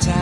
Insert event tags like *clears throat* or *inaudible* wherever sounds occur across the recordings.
time.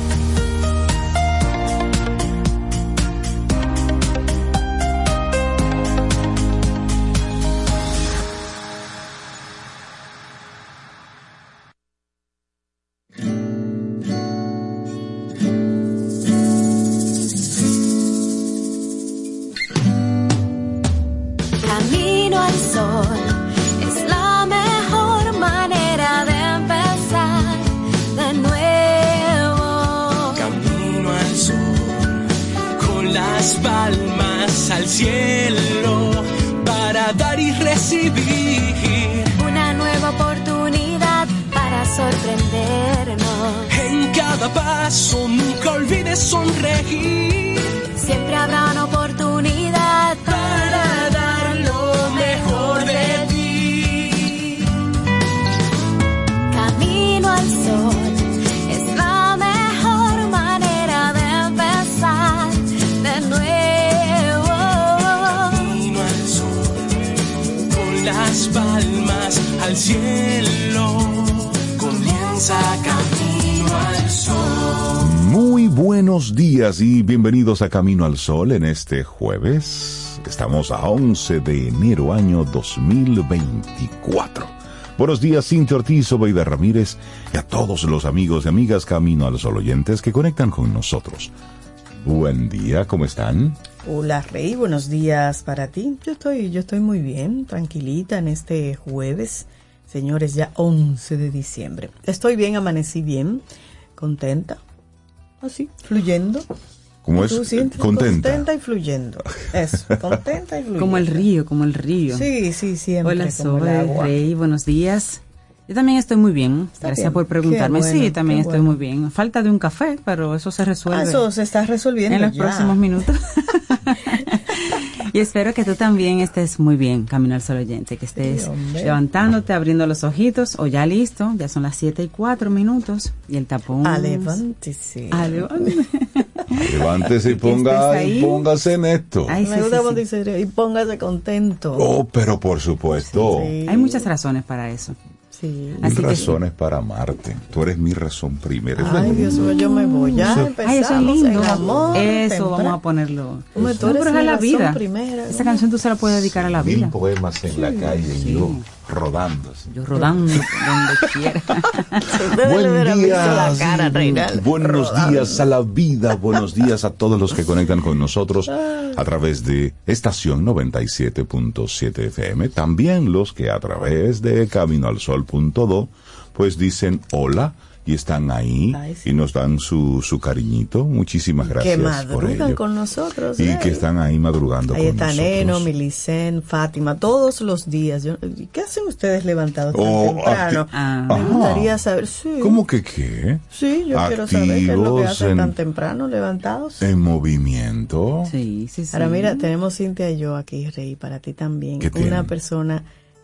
Muy buenos días y bienvenidos a Camino al Sol en este jueves. Estamos a 11 de enero año 2024. Buenos días, Cintia Ortiz, Obeida Ramírez y a todos los amigos y amigas Camino al Sol oyentes que conectan con nosotros. Buen día, ¿cómo están? Hola Rey, buenos días para ti. Yo estoy, yo estoy muy bien, tranquilita en este jueves. Señores, ya 11 de diciembre. Estoy bien, amanecí bien, contenta, así, fluyendo. ¿Cómo es? ¿Tú, Cintia? Contenta. Contenta y fluyendo. Eso, *laughs* contenta y fluyendo. Como el río, como el río. Sí, sí, siempre. Hola, agua. Rey, buenos días. Yo también estoy muy bien. Gracias bien. por preguntarme. Bueno, sí, también estoy bueno. muy bien. Falta de un café, pero eso se resuelve Ah, eso se está resolviendo en los ya. próximos minutos. *laughs* Y espero que tú también estés muy bien, Camino al Sol oyente, que estés Sí, levantándote, abriendo los ojitos, o ya listo, ya son las 7 y 4 minutos, y el tapón. Ah, levántese. Ah, levante. Levántese y *laughs* ponga, póngase en esto. Ay, sí, y póngase contento. Oh, pero por supuesto. Sí. Hay muchas razones para eso. Sí. Mil Así que- razones para amarte. Tú eres mi razón primera. Es Ay, verdad. Dios mío, yo me voy. Ya Eso- empezamos Ay, eso es lindo. el amor. eso, temprano. vamos a ponerlo. Tú No, eres pero es a mi la razón vida. primera, Esa canción tú se la puedes dedicar a la Mil vida. poemas en la calle y yo rodando. así. Yo rodando donde quiera. *laughs* Cara, sí, Reinaldo. buenos rodando. días a la vida, buenos días a todos los que conectan con nosotros a través de estación 97.7 FM, también los que a través de caminoalsol.do pues dicen hola y están ahí Ay, sí. y nos dan su, su cariñito. Muchísimas gracias que por madrugan ello. con nosotros. y ¿eh? que están ahí madrugando Ahí con está nosotros. Neno, Milicen, Fátima, todos los días. Yo- ¿Qué hacen ustedes levantados tan Oh, temprano? acti- Ah. Me Ajá. gustaría saber. Sí, ¿Cómo que qué? sí yo quiero saber qué es lo que Activos hacen en- tan temprano levantados. En movimiento. Sí, sí, sí. Ahora mira, tenemos Cintia y yo aquí, Rey, para ti también. ¿Qué Una tienen? persona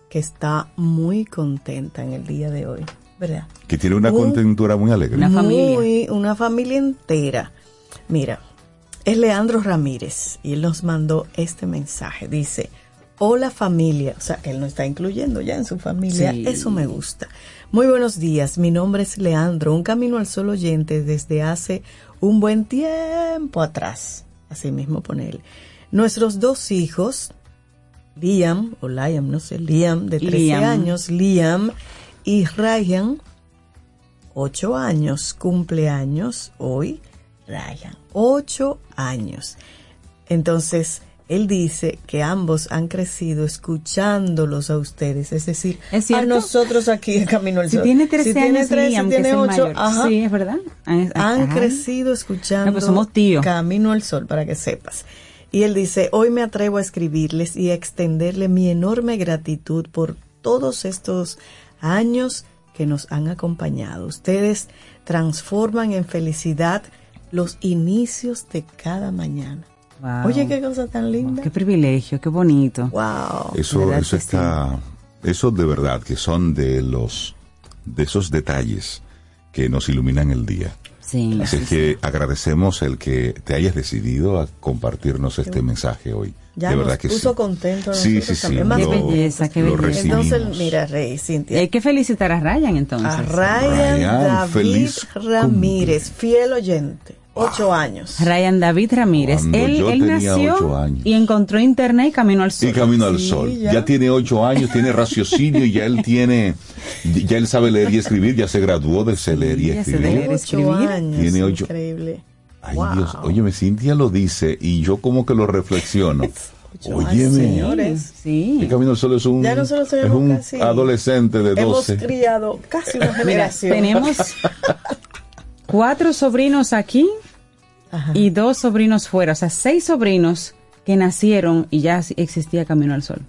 que está muy contenta en el día de hoy, ¿verdad? Que tiene una Un- contentura muy alegre. Una familia. Muy, una familia entera. Mira, es Leandro Ramírez y él nos mandó este mensaje. Dice, hola familia, o sea, que él nos está incluyendo ya en su familia. Sí. Eso me gusta. Muy buenos días, mi nombre es Leandro, un camino al sol oyente desde hace un buen tiempo atrás. Así mismo pone él. Nuestros dos hijos, Liam, o Liam, no sé, Liam, de 13 Liam. años, Liam y Ryan, ocho años, cumpleaños hoy, Ryan, ocho años. Entonces, él dice que ambos han crecido escuchándolos a ustedes, es decir, ¿Es a nosotros aquí en Camino al Si Sol. tiene 13 Si tiene años, 13, Liam, que tiene es el ocho, mayor. ajá, Sí, es verdad. Han, han ajá. crecido escuchando No, pues somos tíos. Camino al Sol, para que sepas. Y él dice, hoy me atrevo a escribirles y a extenderle mi enorme gratitud por todos estos años que nos han acompañado. Ustedes transforman en felicidad los inicios de cada mañana. Wow. Oye, qué cosa tan linda. Qué privilegio, qué bonito. Wow. Eso, ¿Verdad eso sí? está, eso de verdad que son de los, de esos detalles que nos iluminan el día. Sí. Así sí, que agradecemos el que te hayas decidido a compartirnos este mensaje hoy. Ya de nos verdad que puso sí. contentos a Sí, sí, sí. también. Más Qué belleza, qué belleza. Entonces, mira, Rey, Y Cintia. hay que felicitar a Ryan entonces. A Ryan, Ryan, David feliz Ramírez, fiel oyente, ocho años. Ryan David Ramírez. Cuando Él, yo él tenía nació ocho años. y encontró internet y camino al sol. Y camino al Sí, sol. ya. Ya. tiene ocho años, tiene *laughs* raciocinio y ya él tiene, ya él sabe leer y escribir, ya se graduó de ese leer y ya se escribir. leer. Ocho escribir. años, Tiene ocho- increíble. Ay Wow. Dios, óyeme, Cintia lo dice y yo como que lo reflexiono. *laughs* Óyeme, señores. Sí. el camino al sol es un, Ya es un casi- adolescente de Hemos 12. criado casi una *laughs* Mira, generación. tenemos *laughs* cuatro sobrinos aquí Ajá. y dos sobrinos fuera. O sea, seis sobrinos que nacieron y ya existía Camino al Sol.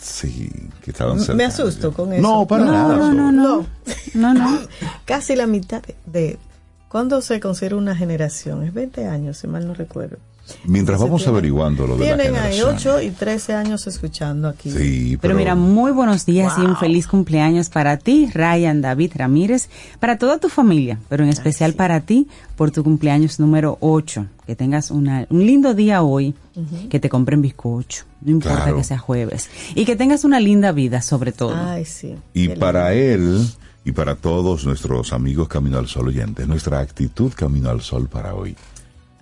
Sí, que estaban Me cercanos. asusto con eso. No, para No, nada. no, no, no. No, no. Casi la mitad de- ¿Cuándo se considera una generación? Es 20 años, si mal no recuerdo. Mientras Entonces vamos tienen- averiguando lo de la Tienen ahí generación. 8 y 13 años escuchando aquí. Sí, Pero pero, mira, muy buenos días y un Wow. feliz cumpleaños para ti, Ryan David Ramírez, para toda tu familia, pero en especial para ti por tu cumpleaños número 8. Que tengas una, un lindo día hoy, que te compren bizcocho, no importa Claro. que sea jueves, y que tengas una linda vida sobre todo. Ay, sí. Y Qué para él y para todos nuestros amigos Camino al Sol oyentes, nuestra actitud Camino al Sol para hoy, lindo.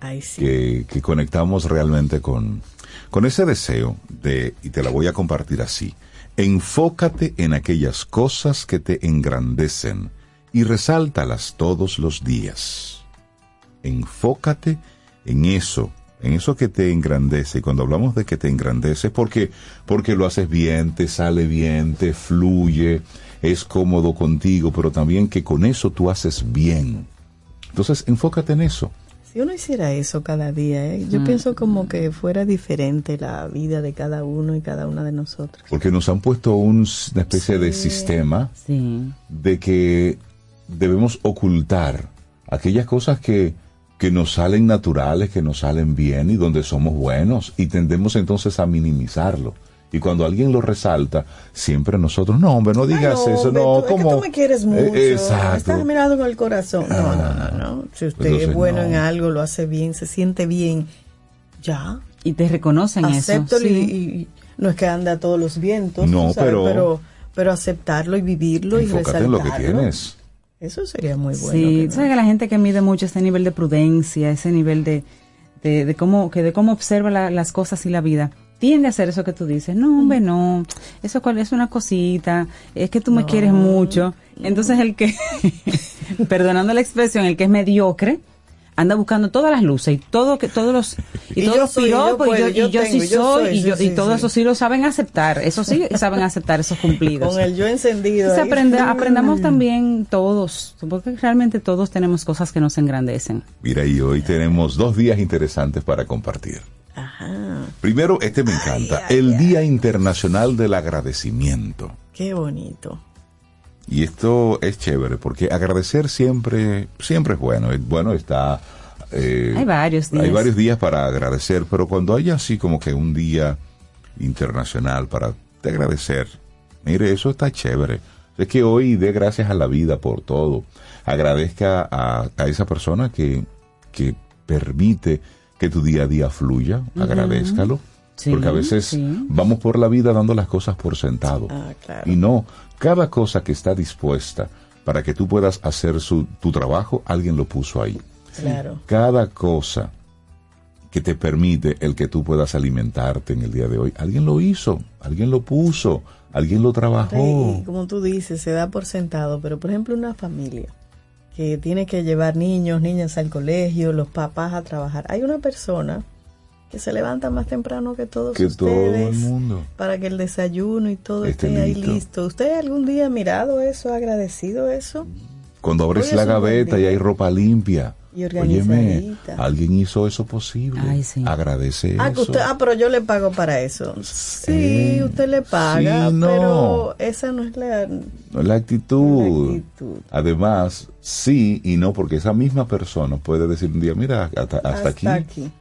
Ay, sí. que, que conectamos realmente con, con ese deseo de, y te la voy a compartir así, enfócate en aquellas cosas que te engrandecen y resáltalas todos los días. Enfócate en eso, en eso que te engrandece. Y cuando hablamos de que te engrandece, porque porque lo haces bien, te sale bien, te fluye, es cómodo contigo, pero también que con eso tú haces bien. Entonces, enfócate en eso. Si uno hiciera eso cada día, ¿eh? yo pienso como que fuera diferente la vida de cada uno y cada una de nosotros. Porque nos han puesto un- una especie de sistema Sí. de que debemos ocultar aquellas cosas que que nos salen naturales, que nos salen bien y donde somos buenos y tendemos entonces a minimizarlo. Y cuando alguien lo resalta, siempre nosotros, no, hombre, no digas Ay, eso, hombre, no, tú- es que como... tú me quieres mucho. Eh, exacto. Estás mirando con el corazón. No, no, no, no. Si usted Entonces, es bueno no. en algo, lo hace bien, se siente bien, ya. Y te reconocen Acéptalo eso. y, sí. y- no es que anda a todos los vientos. No, sabes, pero- pero, pero aceptarlo y vivirlo y Enfócate en lo que resaltarlo. tienes. Eso sería muy bueno. sí, que sabes que la gente que mide mucho ese nivel de prudencia, ese nivel de, de, de cómo, que de cómo observa la- las cosas y la vida, tiende a hacer eso que tú dices. No, hombre, no, eso cual- es una cosita, es que tú me quieres mucho. Entonces el que, *laughs* perdonando la expresión, el que es mediocre, anda buscando todas las luces y todo que todos los y, Y todos yo los piropos y yo, y yo yo sí soy, y, sí, yo, y sí, todo sí. eso sí lo saben aceptar eso sí *laughs* saben aceptar esos cumplidos Con el yo encendido. Entonces aprende- aprendamos también todos, porque realmente todos tenemos cosas que nos engrandecen. Mira, y hoy tenemos dos días interesantes para compartir. Ajá, Primero, este me encanta, ay, el ay. Día Internacional del Agradecimiento. qué bonito. Y esto es chévere, porque agradecer siempre, siempre es bueno. Bueno está... eh, Hay varios días. Hay varios días para agradecer, pero cuando haya así como que un día internacional para te agradecer, mire, eso está chévere. Es que hoy dé gracias a la vida por todo. Agradezca a, a esa persona que, que permite que tu día a día fluya. Agradézcalo. Sí, porque a veces sí. vamos por la vida dando las cosas por sentado. Ah, claro. Y no, cada cosa que está dispuesta para que tú puedas hacer su, tu trabajo, alguien lo puso ahí. Claro. Cada cosa que te permite el que tú puedas alimentarte en el día de hoy, alguien lo hizo, alguien lo puso, alguien lo trabajó. Y como tú dices, se da por sentado, pero por ejemplo una familia que tiene que llevar niños, niñas al colegio, los papás a trabajar. Hay una persona que se levanta más temprano que todos Que todo el ustedes mundo. para que el desayuno y todo Esté esté ahí listo. listo. ¿Usted algún día ha mirado eso, ha agradecido eso? Cuando abres Hoy la es gaveta y hay ropa limpia. Y Óyeme, alguien hizo eso posible. Ay, sí. Agradece Ah, que eso. usted, ah, pero yo le pago para eso. Sí, Eh, usted le paga, sí, no. pero esa no es la... No, la actitud. La actitud. Además, sí y no, porque esa misma persona puede decir un día, mira, hasta, hasta, aquí,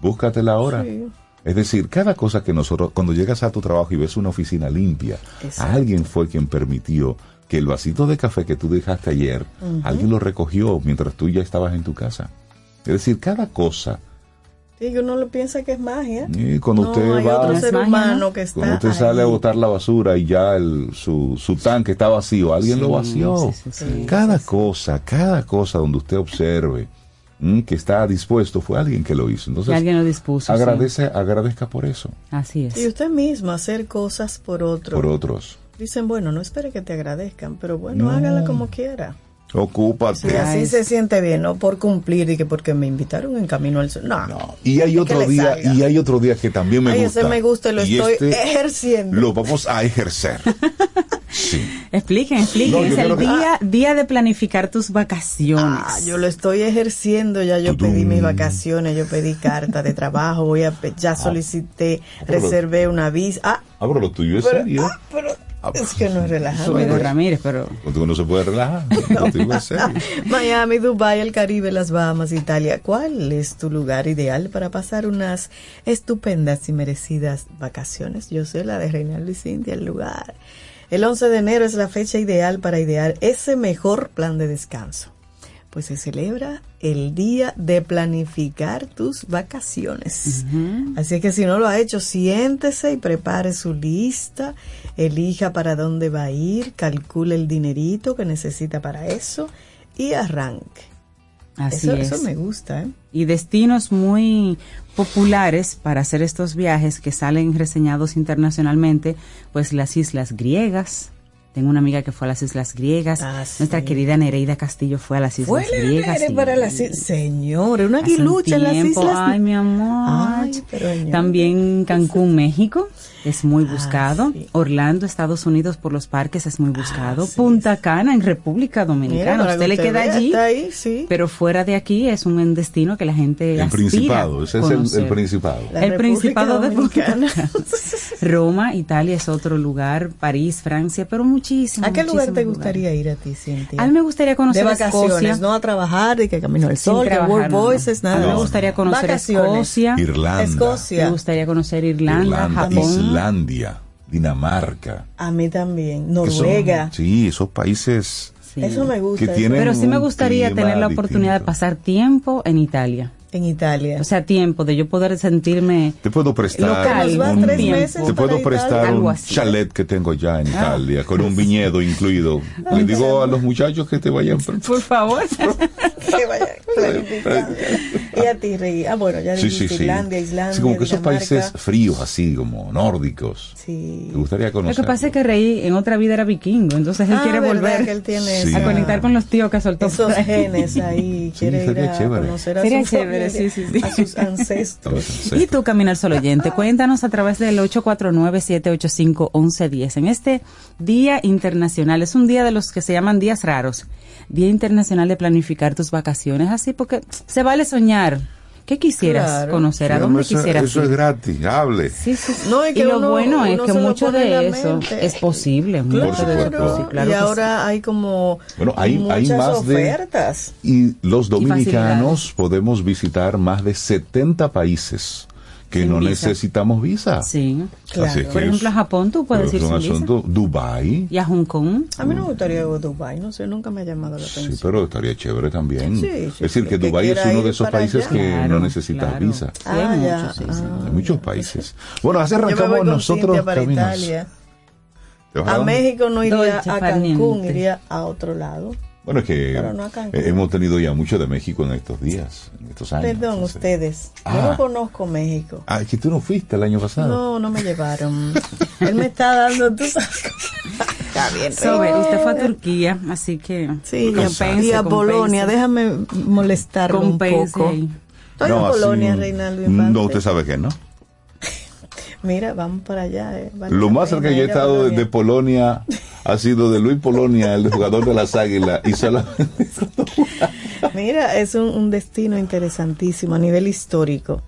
búscate ahora. Sí. Es decir, cada cosa que nosotros, cuando llegas a tu trabajo y ves una oficina limpia, Exacto. alguien fue quien permitió que el vasito de café que tú dejaste ayer, alguien lo recogió mientras tú ya estabas en tu casa. Es decir, cada cosa, Sí, uno lo piensa que es magia. y cuando no, usted va, otro ser humano ¿no? que está cuando usted sale a ahí. botar la basura y ya el, su, su tanque está vacío, alguien lo vació. sí, sí, sí. cada cosa, cada cosa donde usted observe mm, que está dispuesto fue alguien que lo hizo. Entonces, alguien lo dispuso. sí. agradece, agradezca por eso, Así es. Y usted mismo hacer cosas por otro. por otros. Dicen, bueno, no espere que te agradezcan, pero bueno, No. hágala como quiera. Ocúpate. Y así Ay, se siente bien, no por cumplir y que porque me invitaron en Camino al Sol. No, No. Y hay otro día, salga. y hay otro día que también me Ay, gusta. ese me gusta y lo estoy ejerciendo. Lo vamos a ejercer. *laughs* Sí. Expliquen, expliquen. No, es el creo que- día, día de planificar tus vacaciones. Ah, yo lo estoy ejerciendo, ya yo Tudum. pedí mis vacaciones, yo pedí carta de trabajo, voy a ya solicité, pero- reservé una visa. Ah, Ah, pero lo tuyo es pero, serio. ah, pero Ah, es que no es relajante. Soy de Ramírez, pero Contigo no se puede relajar. Contigo es serio. *laughs* Miami, Dubai, el Caribe, las Bahamas, Italia. ¿Cuál es tu lugar ideal para pasar unas estupendas y merecidas vacaciones? Yo soy la de Reinaldo y Cintia, el lugar. El 11 de enero es la fecha ideal para idear ese mejor plan de descanso. Pues se celebra el día de planificar tus vacaciones. Así que si no lo ha hecho, siéntese y prepare su lista, elija para dónde va a ir, calcule el dinerito que necesita para eso y arranque. así eso, es. eso me gusta, ¿eh? y destinos muy populares para hacer estos viajes que salen reseñados internacionalmente, pues las islas griegas. Tengo una amiga que fue a las islas griegas. Ah, sí. Nuestra querida Nereida Castillo fue a las islas Fue griegas. sí. para las islas. Señor, una un aguilucha en las islas. Ay, mi amor. Ay, pero señor. También Cancún, México, es muy Ah, buscado. sí. Orlando, Estados Unidos, por los parques es muy buscado. sí, Punta Cana, en República Dominicana. usted le queda vea, allí. está ahí, sí. Pero fuera de aquí es un destino que la gente El aspira Principado, ese es el, Principado. La el República Principado de Dominicana. Dominicana. *laughs* Roma, Italia es otro lugar, París, Francia, pero muchísimo. ¿A qué lugar te gustaría lugares. ir a ti, Cintia? A mí me gustaría conocer de vacaciones, Escocia. no a trabajar, de que Camino al Sol, que trabajar, World no. Voices, nada. A mí me gustaría conocer Vacaciones. Escocia. Irlanda, Escocia. Me gustaría conocer Irlanda, Irlanda, Japón. Islandia, Dinamarca. A mí también. que son- Noruega. sí, esos países Sí. Eso me gusta. Que tienen- Pero sí me gustaría tener la oportunidad de distinto. pasar tiempo en Italia. En Italia. O sea, tiempo de yo poder sentirme Te puedo prestar Local, un, tres tiempo. meses te puedo prestar un chalet que tengo ya en Italia con un viñedo incluido. *laughs* Le digo a los muchachos que te vayan. Por favor. *laughs* *laughs* Que vaya *laughs* planificando. y a ti, Rey. Ah, bueno, ya dijiste sí, sí. Islandia, Islandia. Sí, como que esos Dinamarca. países fríos así, como nórdicos. Sí. Me gustaría Lo conocer. que pasa es que Rey en otra vida era vikingo, entonces él Ah, quiere volver que él tiene Sí. a conectar con los tíos que soltó esos genes ahí. Sí, quiere ir sería a chévere. conocer a Sería su chévere, familia, sí, sí, sí. a sus *laughs* ancestros. Y tú, Caminar Sol Oyente, cuéntanos a través del 849-785-1110. En este Día Internacional, es un día de los que se llaman días raros, Día Internacional de planificar tus vacaciones, así porque se vale soñar. ¿Qué quisieras Claro. conocer? ¿A Sí, dónde eso, quisieras eso es gratis, hable. Sí, sí, sí. No, y que lo uno- bueno es que lo mucho de eso mente. es posible. mucho Por de supuesto. eso, sí, claro y ahora hay como Bueno, hay, hay muchas más de. ofertas. Y los dominicanos facilidades. podemos visitar más de 70 países que Sin no visa. necesitamos visa. Sí. Claro. Así es Por que ejemplo, es- a Japón tú puedes ir sin visa. asunto. Dubai. Y a Hong Kong. A mí no me gustaría ir a Dubái, no sé, nunca me ha llamado la atención. Sí, pero estaría chévere también. Sí, sí, es decir, que que Dubái es uno de esos países allá. que Claro, no necesitas claro. visa. Sí, hay Ah, ya. muchos, sí, sí. Ah. Hay muchos países. *laughs* Bueno, así Yo me voy arrancamos con nosotros para caminos. Italia. ¿Te vas A? México no iría Dolce a Cancún, iría a otro lado. Bueno, es que no hemos tenido ya mucho de México en estos días, en estos años. Perdón, entonces- ustedes. Yo Ah. no conozco México. Ah, es que tú no fuiste el año pasado. No, no me llevaron. Él me está dando, tú sabes. *laughs* Está bien. Sobe, usted fue a Turquía, así que Sí, compense, y a. Polonia. Déjame molestarlo un poco. ahí. Estoy No, en así- Polonia, Reinaldo Infante. No, usted sabe que no. *laughs* Mira, vamos para allá. eh. Vale Lo más cerca que he ir a estado de, Polonia. Ha sido de Luis Polonia, el jugador de las Águilas, y solamente *laughs* Mira, es un, un destino interesantísimo a nivel histórico.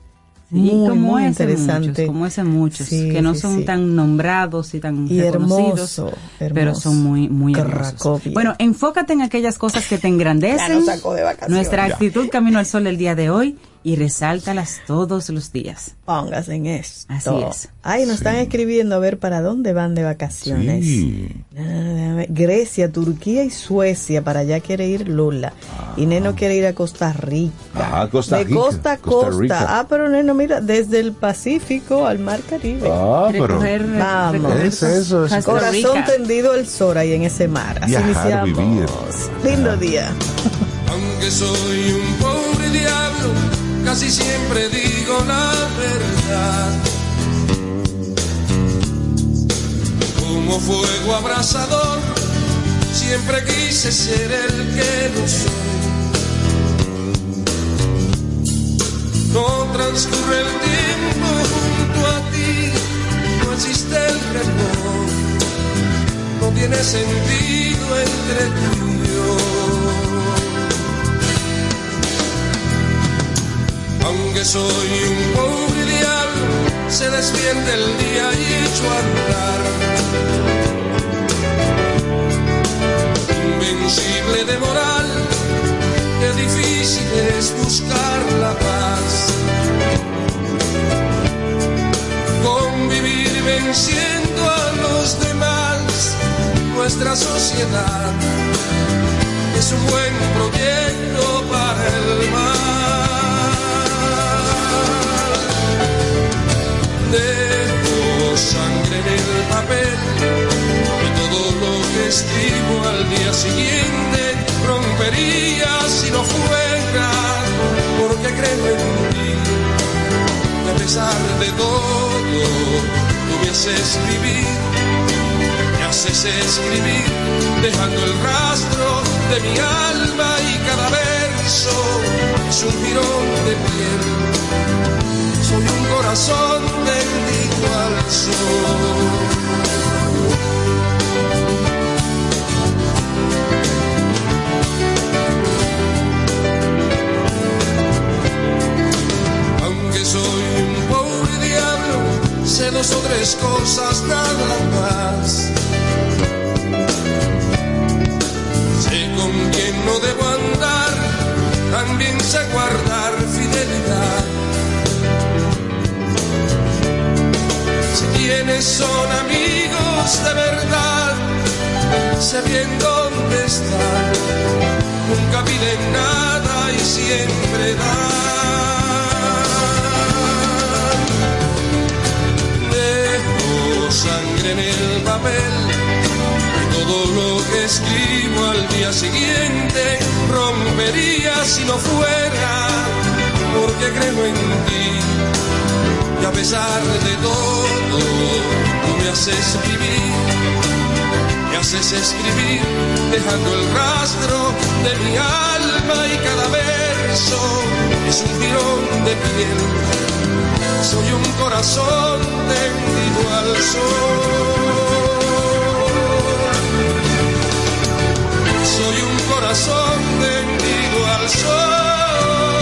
Sí, muy, como muy ese interesante. muchos, como ese muchos, Sí, que no sí, son sí. tan nombrados y tan Y reconocidos, hermoso, pero son muy, muy hermosos. Bueno, enfócate en aquellas cosas que te Ya engrandecen. nos sacó de vacaciones. Nuestra Ya. actitud camino al sol del día de hoy y resáltalas todos los días. Póngase en esto. Así es. Ay, nos están escribiendo a ver para dónde van de vacaciones. Sí. Ah. Grecia, Turquía y Suecia. Para allá quiere ir Lula. Y Neno quiere ir a Costa Rica. Ah, Costa de Rica, costa a Costa costa. Rica. Ah, pero Neno, mira, desde el Pacífico al Mar Caribe. Ah, pero Recorrer, Vamos. Es eso, es Corazón Rica. tendido al sol ahí en ese mar. Así Viajar, iniciamos. vivir. Lindo día. Aunque soy un pobre casi siempre digo la verdad. Como fuego abrasador, siempre quise ser el que no soy. No transcurre el tiempo junto a ti, no existe el rencor, no tiene sentido entre tú Aunque soy un pobre diablo, se desmiente el día y echo a andar. Invencible de moral, qué difícil es buscar la paz. Convivir venciendo a los demás, nuestra sociedad es un buen proyecto para el mal. Dejo sangre en el papel y todo lo que escribo al día siguiente rompería si no fuera porque creo en ti. Y a pesar de todo, tú me haces vivir me haces escribir, dejando el rastro de mi alma y cada verso es un jirón de piel corazón bendito al sol. Aunque soy un pobre diablo, sé dos o tres cosas nada más. Sé con quién no debo andar, también sé guardar Sé quiénes son amigos de verdad, sé bien dónde están, nunca piden nada y siempre dan. Dejo sangre en el papel todo lo que escribo al día siguiente rompería si no fuera porque creo en ti y a pesar de todo tú me haces vivir me haces escribir dejando el rastro de mi alma y cada verso es un tirón de piel soy un corazón tendido al sol soy un corazón tendido al sol.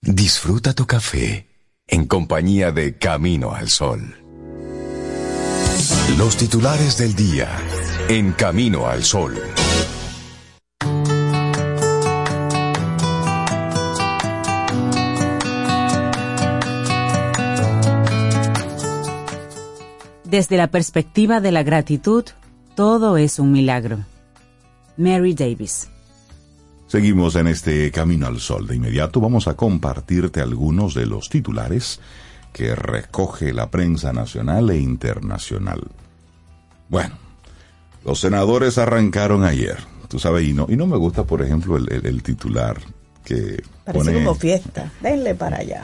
Disfruta tu café en compañía de Camino al Sol. Los titulares del día en Camino al Sol. Desde la perspectiva de la gratitud, todo es un milagro. Mary Davis. Seguimos en este Camino al Sol. De inmediato vamos a compartirte algunos de los titulares que recoge la prensa nacional e internacional. Bueno, los senadores arrancaron ayer, tú sabes, y no, y no me gusta, por ejemplo, el, el- el titular que Parece pone... como fiesta. Denle para allá.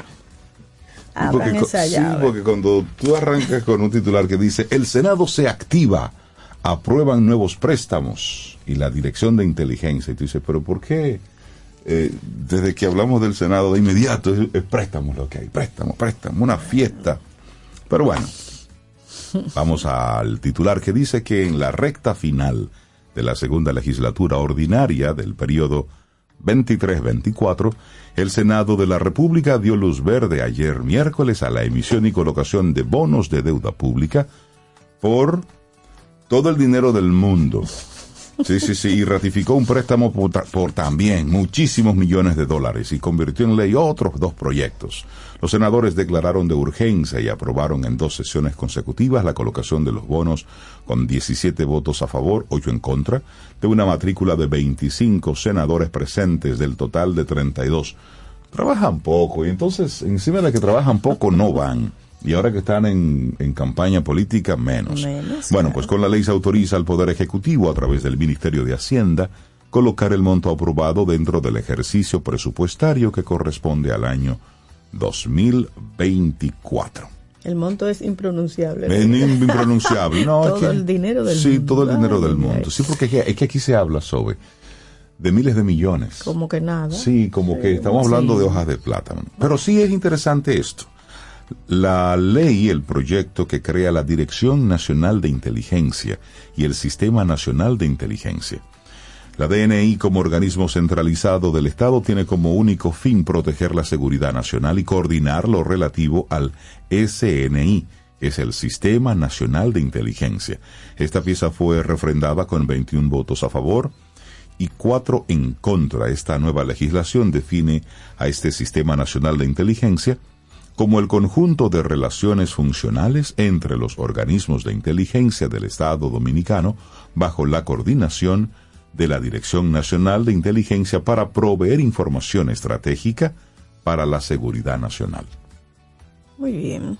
Abran esa sí, llave. porque cuando tú arrancas con un titular que dice, el Senado se activa, aprueban nuevos préstamos y la Dirección de Inteligencia, y tú dices, pero ¿por qué eh, desde que hablamos del Senado de inmediato es, es préstamos lo que hay? Préstamo, préstamo, una fiesta. Pero bueno, vamos al titular que dice que en la recta final de la segunda legislatura ordinaria del periodo 23-24, el Senado de la República dio luz verde ayer miércoles a la emisión y colocación de bonos de deuda pública por todo el dinero del mundo. Sí, sí, sí, y ratificó un préstamo por, por también muchísimos millones de dólares y convirtió en ley otros dos proyectos. Los senadores declararon de urgencia y aprobaron en dos sesiones consecutivas la colocación de los bonos con 17 votos a favor, 8 en contra, de una matrícula de 25 senadores presentes del total de 32. Trabajan poco y entonces encima de que trabajan poco no van. Y ahora que están en, en campaña política, menos. Menos, bueno, claro. pues con la ley se autoriza al Poder Ejecutivo a través del Ministerio de Hacienda colocar el monto aprobado dentro del ejercicio presupuestario que corresponde al año 2024. El monto es impronunciable. Es impronunciable. No, *laughs* es Todo que- el dinero del sí, mundo. todo el dinero Ay, del mundo. Sí, porque es que, es aquí se habla sobre de miles de millones. Como que nada. Sí, como que estamos hablando Sí. de hojas de plátano. Pero sí es interesante esto. La ley, el proyecto que crea la Dirección Nacional de Inteligencia y el Sistema Nacional de Inteligencia. La DNI como organismo centralizado del Estado tiene como único fin proteger la seguridad nacional y coordinar lo relativo al SNI, es el Sistema Nacional de Inteligencia. Esta pieza fue refrendada con 21 votos a favor, y cuatro en contra. Esta nueva legislación define a este Sistema Nacional de Inteligencia como el conjunto de relaciones funcionales entre los organismos de inteligencia del Estado dominicano bajo la coordinación de la Dirección Nacional de Inteligencia para proveer información estratégica para la seguridad nacional. Muy bien.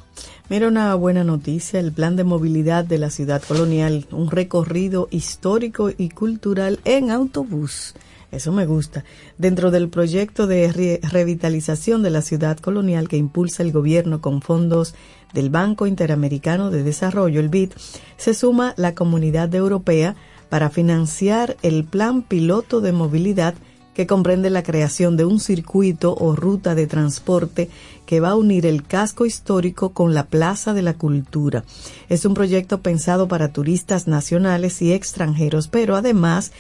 Mira una buena noticia, el plan de movilidad de la ciudad colonial, un recorrido histórico y cultural en autobús. Eso me gusta. Dentro del proyecto de re- revitalización de la ciudad colonial que impulsa el gobierno con fondos del Banco Interamericano de Desarrollo, el BID, se suma la comunidad europea para financiar el plan piloto de movilidad que comprende la creación de un circuito o ruta de transporte que va a unir el casco histórico con la Plaza de la Cultura. Es un proyecto pensado para turistas nacionales y extranjeros, pero además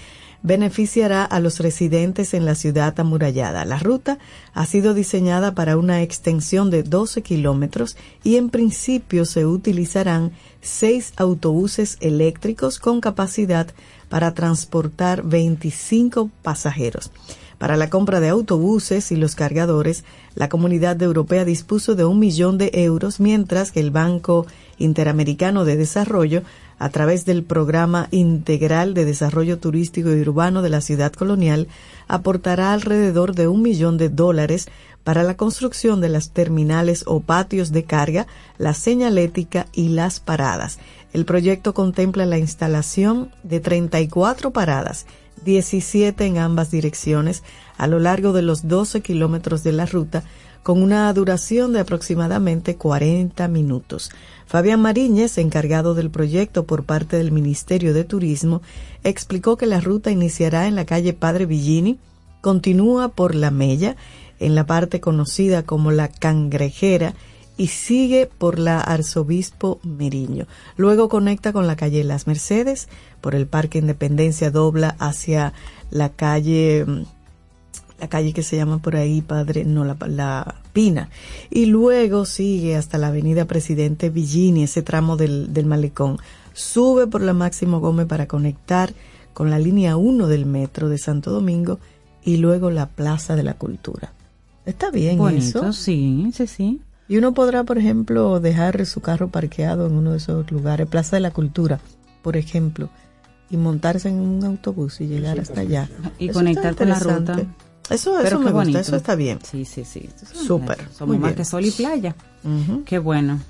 beneficiará a los residentes en la ciudad amurallada. La ruta ha sido diseñada para una extensión de 12 kilómetros y en principio se utilizarán seis autobuses eléctricos con capacidad para transportar 25 pasajeros. Para la compra de autobuses y los cargadores, la comunidad europea dispuso de un millón de euros, mientras que el Banco Interamericano de Desarrollo, a través del Programa Integral de Desarrollo Turístico y Urbano de la Ciudad Colonial, aportará alrededor de un millón de dólares para la construcción de las terminales o patios de carga, la señalética y las paradas. El proyecto contempla la instalación de 34 paradas, 17 en ambas direcciones, a lo largo de los 12 kilómetros de la ruta, con una duración de aproximadamente 40 minutos. Fabián Mariñez, encargado del proyecto por parte del Ministerio de Turismo, explicó que la ruta iniciará en la calle Padre Villini, continúa por La Mella, en la parte conocida como la Cangrejera, y sigue por la Arzobispo Meriño. Luego conecta con la calle Las Mercedes, por el Parque Independencia dobla hacia la calle mm, la calle que se llama por ahí, padre, no, la, la Pina. Y luego sigue hasta la avenida Presidente Villini, ese tramo del, del malecón. Sube por la Máximo Gómez para conectar con la línea 1 del metro de Santo Domingo y luego la Plaza de la Cultura. Está bien Bonito, eso. sí, sí, sí. Y uno podrá, por ejemplo, dejar su carro parqueado en uno de esos lugares, Plaza de la Cultura, por ejemplo, y montarse en un autobús y llegar hasta allá. Y Eso conectar con la ruta. Eso, Pero eso bonito. eso está bien. Sí, sí, sí. Súper, Somos muy más bien. que sol y playa. Qué bueno.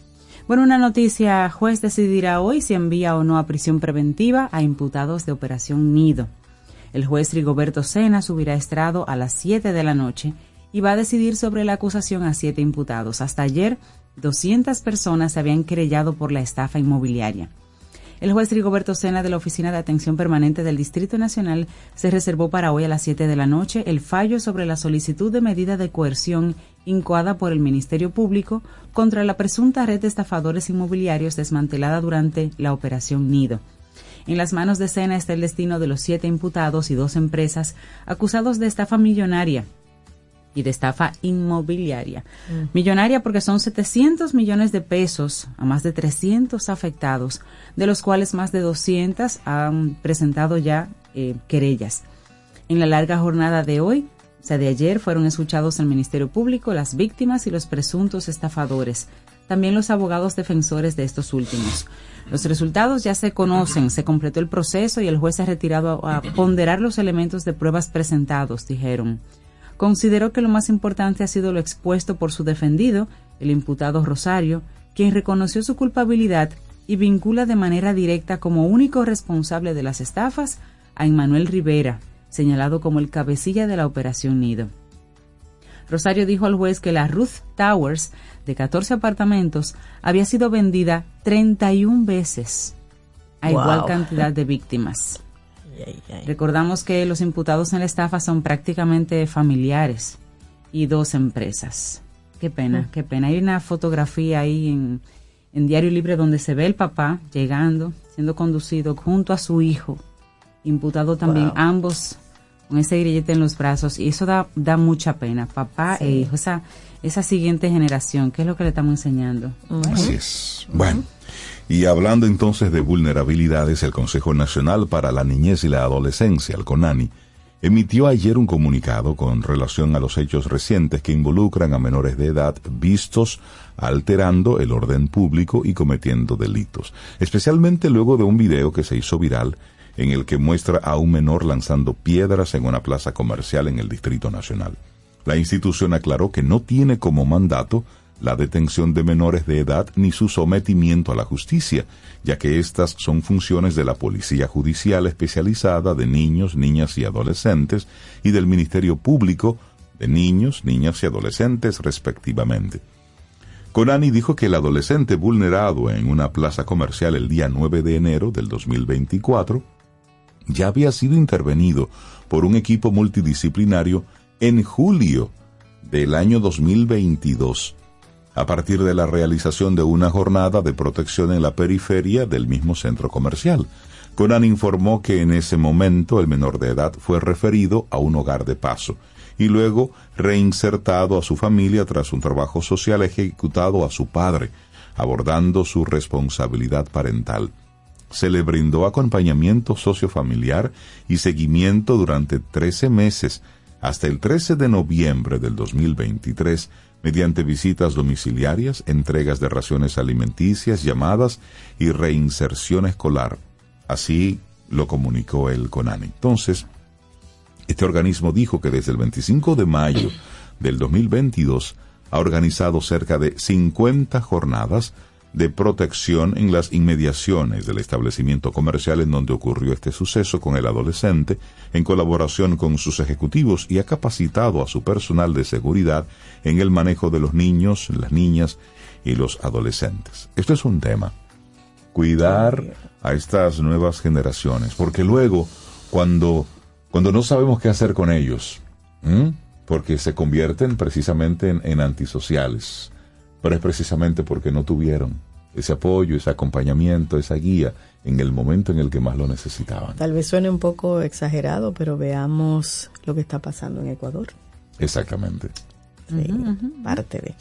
Bueno, una noticia, juez decidirá hoy si envía o no a prisión preventiva a imputados de Operación Nido. El juez Rigoberto Sena subirá a estrado a las 7 de la noche y va a decidir sobre la acusación a siete imputados. Hasta ayer, 200 personas se habían querellado por la estafa inmobiliaria. El juez Rigoberto Sena de la Oficina de Atención Permanente del Distrito Nacional se reservó para hoy a las 7 de la noche el fallo sobre la solicitud de medida de coerción incoada por el Ministerio Público contra la presunta red de estafadores inmobiliarios desmantelada durante la Operación Nido. En las manos de Sena está el destino de los siete imputados y dos empresas acusados de estafa millonaria y de estafa inmobiliaria. Millonaria porque son 700 millones de pesos a más de 300 afectados, de los cuales más de 200 han presentado ya eh, querellas. En la larga jornada de hoy, o sea, de ayer, fueron escuchados el Ministerio Público, las víctimas y los presuntos estafadores, también los abogados defensores de estos últimos. Los resultados ya se conocen, se completó el proceso y el juez se ha retirado a ponderar los elementos de pruebas presentados, dijeron. Consideró que lo más importante ha sido lo expuesto por su defendido, el imputado Rosario, quien reconoció su culpabilidad y vincula de manera directa como único responsable de las estafas a Emmanuel Rivera, señalado como el cabecilla de la Operación Nido. Rosario dijo al juez que la Ruth Towers, de 14 apartamentos, había sido vendida 31 veces a Wow. igual cantidad de víctimas. Ay, ay, ay. Recordamos que los imputados en la estafa son prácticamente familiares y dos empresas. Qué pena, qué pena. Hay una fotografía ahí en, en Diario Libre donde se ve el papá llegando, siendo conducido junto a su hijo, imputado también, Wow. ambos con ese grillete en los brazos. Y eso da, da mucha pena, papá e hijo, esa, esa siguiente generación, ¿qué es lo que le estamos enseñando? Así es. Bueno, y hablando entonces de vulnerabilidades, el Consejo Nacional para la Niñez y la Adolescencia, el CONANI, emitió ayer un comunicado con relación a los hechos recientes que involucran a menores de edad vistos alterando el orden público y cometiendo delitos, especialmente luego de un video que se hizo viral en el que muestra a un menor lanzando piedras en una plaza comercial en el Distrito Nacional. La institución aclaró que no tiene como mandato la detención de menores de edad ni su sometimiento a la justicia, ya que estas son funciones de la Policía Judicial especializada de niños, niñas y adolescentes y del Ministerio Público de niños, niñas y adolescentes respectivamente. Conani dijo que el adolescente vulnerado en una plaza comercial el día 9 de enero del 2024 ya había sido intervenido por un equipo multidisciplinario en julio del año 2022 a partir de la realización de una jornada de protección en la periferia del mismo centro comercial. Conan informó que en ese momento el menor de edad fue referido a un hogar de paso y luego reinsertado a su familia tras un trabajo social ejecutado a su padre, abordando su responsabilidad parental. Se le brindó acompañamiento sociofamiliar y seguimiento durante 13 meses, hasta el 13 de noviembre del 2023, mediante visitas domiciliarias, entregas de raciones alimenticias, llamadas y reinserción escolar. Así lo comunicó el CONANI. Entonces, este organismo dijo que desde el 25 de mayo del 2022 ha organizado cerca de 50 jornadas de protección en las inmediaciones del establecimiento comercial en donde ocurrió este suceso con el adolescente, en colaboración con sus ejecutivos y ha capacitado a su personal de seguridad en el manejo de los niños, las niñas y los adolescentes. Esto es un tema. Cuidar a estas nuevas generaciones, porque luego, cuando, cuando no sabemos qué hacer con ellos, porque se convierten precisamente en, en antisociales, pero es precisamente porque no tuvieron ese apoyo, ese acompañamiento, esa guía en el momento en el que más lo necesitaban. Tal vez suene un poco exagerado, pero veamos lo que está pasando en Ecuador. Exactamente. Sí, parte de.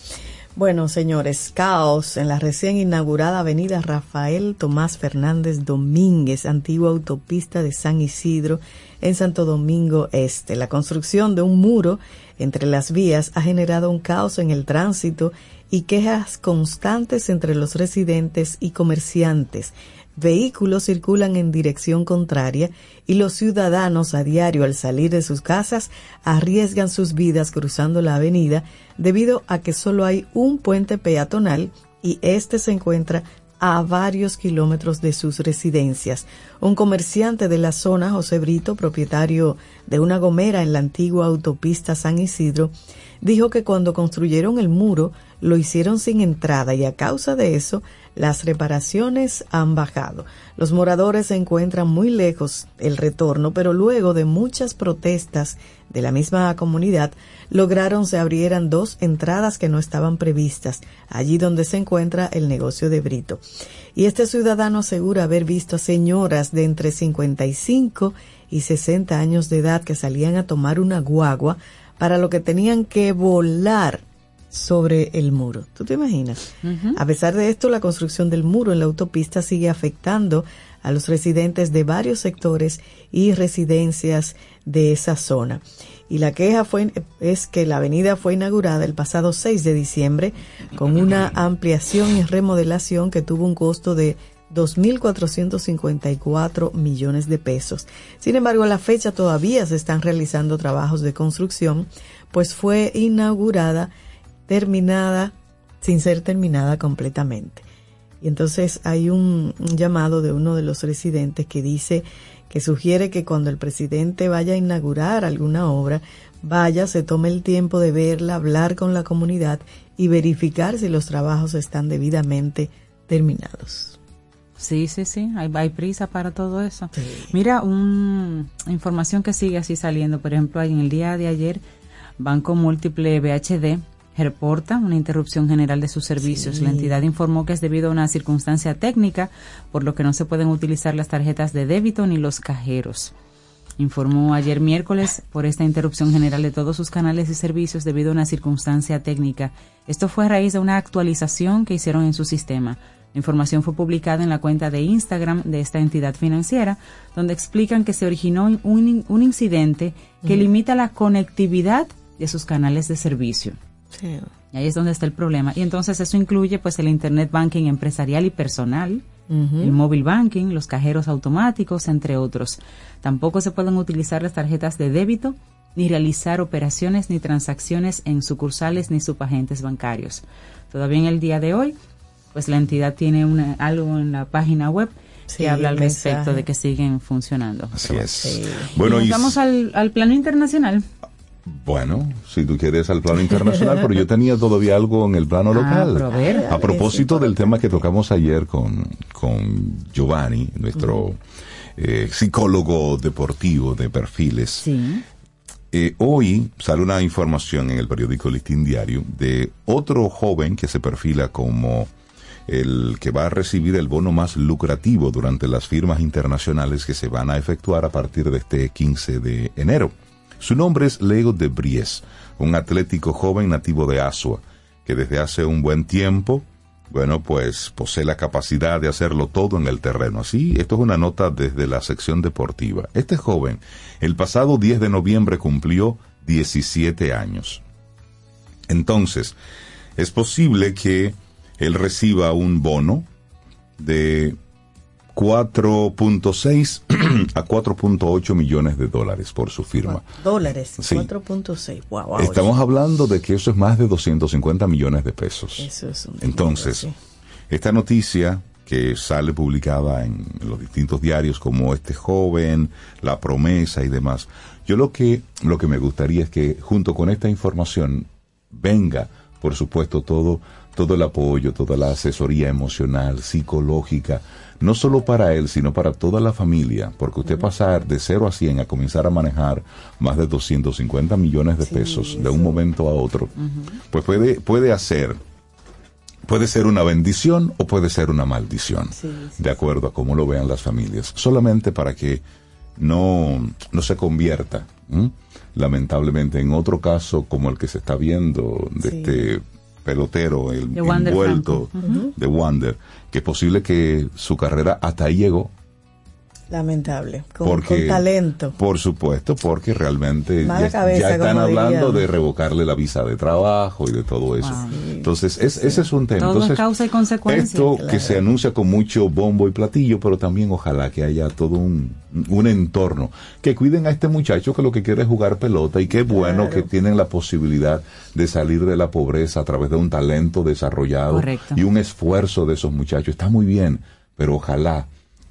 Bueno, señores, caos en la recién inaugurada avenida Rafael Tomás Fernández Domínguez, antigua autopista de San Isidro, en Santo Domingo Este. La construcción de un muro entre las vías ha generado un caos en el tránsito y quejas constantes entre los residentes y comerciantes. Vehículos circulan en dirección contraria y los ciudadanos a diario al salir de sus casas arriesgan sus vidas cruzando la avenida debido a que solo hay un puente peatonal y este se encuentra a varios kilómetros de sus residencias. Un comerciante de la zona, José Brito, propietario de una gomera en la antigua autopista San Isidro, dijo que cuando construyeron el muro lo hicieron sin entrada y a causa de eso las reparaciones han bajado. Los moradores se encuentran muy lejos el retorno, pero luego de muchas protestas de la misma comunidad, lograron se abrieran dos entradas que no estaban previstas, allí donde se encuentra el negocio de Brito. Y este ciudadano asegura haber visto a señoras de entre 55 y 60 años de edad que salían a tomar una guagua para lo que tenían que volar sobre el muro. ¿Tú te imaginas? A pesar de esto, la construcción del muro en la autopista sigue afectando a los residentes de varios sectores y residencias de esa zona. Y la queja fue, es que la avenida fue inaugurada el pasado 6 de diciembre con una ampliación y remodelación que tuvo un costo de 2.454 millones de pesos. Sin embargo, a la fecha todavía se están realizando trabajos de construcción, pues fue inaugurada, terminada, sin ser terminada completamente. Y entonces hay un, un llamado de uno de los residentes que dice que sugiere que cuando el presidente vaya a inaugurar alguna obra, vaya, se tome el tiempo de verla, hablar con la comunidad y verificar si los trabajos están debidamente terminados. Sí, sí, sí, hay, hay prisa para todo eso. Mira, una información que sigue así saliendo, por ejemplo, en el día de ayer, Banco Múltiple BHD reporta una interrupción general de sus servicios. La entidad informó que es debido a una circunstancia técnica, por lo que no se pueden utilizar las tarjetas de débito ni los cajeros. Informó ayer miércoles por esta interrupción general de todos sus canales y servicios debido a una circunstancia técnica. Esto fue a raíz de una actualización que hicieron en su sistema. La información fue publicada en la cuenta de Instagram de esta entidad financiera, donde explican que se originó un, in- un incidente que limita la conectividad de sus canales de servicio. Sí. Y ahí es donde está el problema. Y entonces eso incluye pues el Internet Banking empresarial y personal, el móvil banking, los cajeros automáticos, entre otros. Tampoco se pueden utilizar las tarjetas de débito ni realizar operaciones ni transacciones en sucursales ni subagentes bancarios. Todavía en el día de hoy, pues la entidad tiene una, algo en la página web Sí, que habla al respecto mensaje. de que siguen funcionando. Así es. Sí. Bueno, y vamos al, al plano internacional. Bueno, si tú quieres al plano internacional, pero yo tenía todavía algo en el plano Ah, local. a ver. A propósito del tema que tocamos ayer con, con Giovanni, nuestro eh, psicólogo deportivo de perfiles. Sí. Eh, hoy sale una información en el periódico Listín Diario de otro joven que se perfila como el que va a recibir el bono más lucrativo durante las firmas internacionales que se van a efectuar a partir de este 15 de enero. Su nombre es Leo de Bries, un atlético joven nativo de Asua, que desde hace un buen tiempo, bueno, pues posee la capacidad de hacerlo todo en el terreno. Así, esto es una nota desde la sección deportiva. Este joven, el pasado 10 de noviembre cumplió 17 años. Entonces, es posible que él reciba un bono de 4.6 *clears throat* a 4.8 millones de dólares por su firma. Dólares, Sí. 4.6. Wow, wow. Estamos hablando de que eso es más de 250 millones de pesos. Eso es un Entonces, sí. esta noticia que sale publicada en los distintos diarios como este joven, la promesa y demás. Yo lo que lo que me gustaría es que junto con esta información venga, por supuesto, todo todo el apoyo, toda la asesoría emocional, psicológica, no solo para él, sino para toda la familia, porque usted pasar de 0 a 100 a comenzar a manejar más de 250 millones de pesos de un momento a otro, pues puede puede hacer puede ser una bendición o puede ser una maldición, Sí, sí, de acuerdo a cómo lo vean las familias. Solamente para que no, no se convierta, ¿m? lamentablemente, en otro caso como el que se está viendo de Sí. este pelotero, el De Wander envuelto de Wander, que es posible que su carrera hasta ahí llegó. Lamentable. Con, Porque, con talento. Por supuesto, porque realmente ya, cabeza, ya están hablando de revocarle la visa de trabajo y de todo eso. Wow. Entonces, es, ese es un tema. Todo es Entonces, causa y consecuencia, Esto claro. que se anuncia con mucho bombo y platillo, pero también ojalá que haya todo un, un entorno. Que cuiden a este muchacho que lo que quiere es jugar pelota y qué bueno que tienen la posibilidad de salir de la pobreza a través de un talento desarrollado Correcto. y un esfuerzo de esos muchachos. Está muy bien, pero ojalá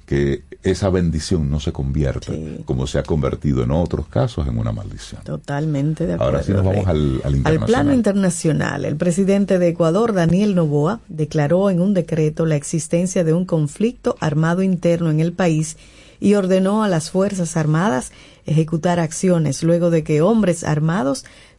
que esa bendición no se convierta, Sí. como se ha convertido en otros casos, en una maldición. Totalmente de acuerdo. Ahora sí nos vamos al, al internacional. plano internacional, el presidente de Ecuador, Daniel Noboa, declaró en un decreto la existencia de un conflicto armado interno en el país y ordenó a las Fuerzas Armadas ejecutar acciones luego de que hombres armados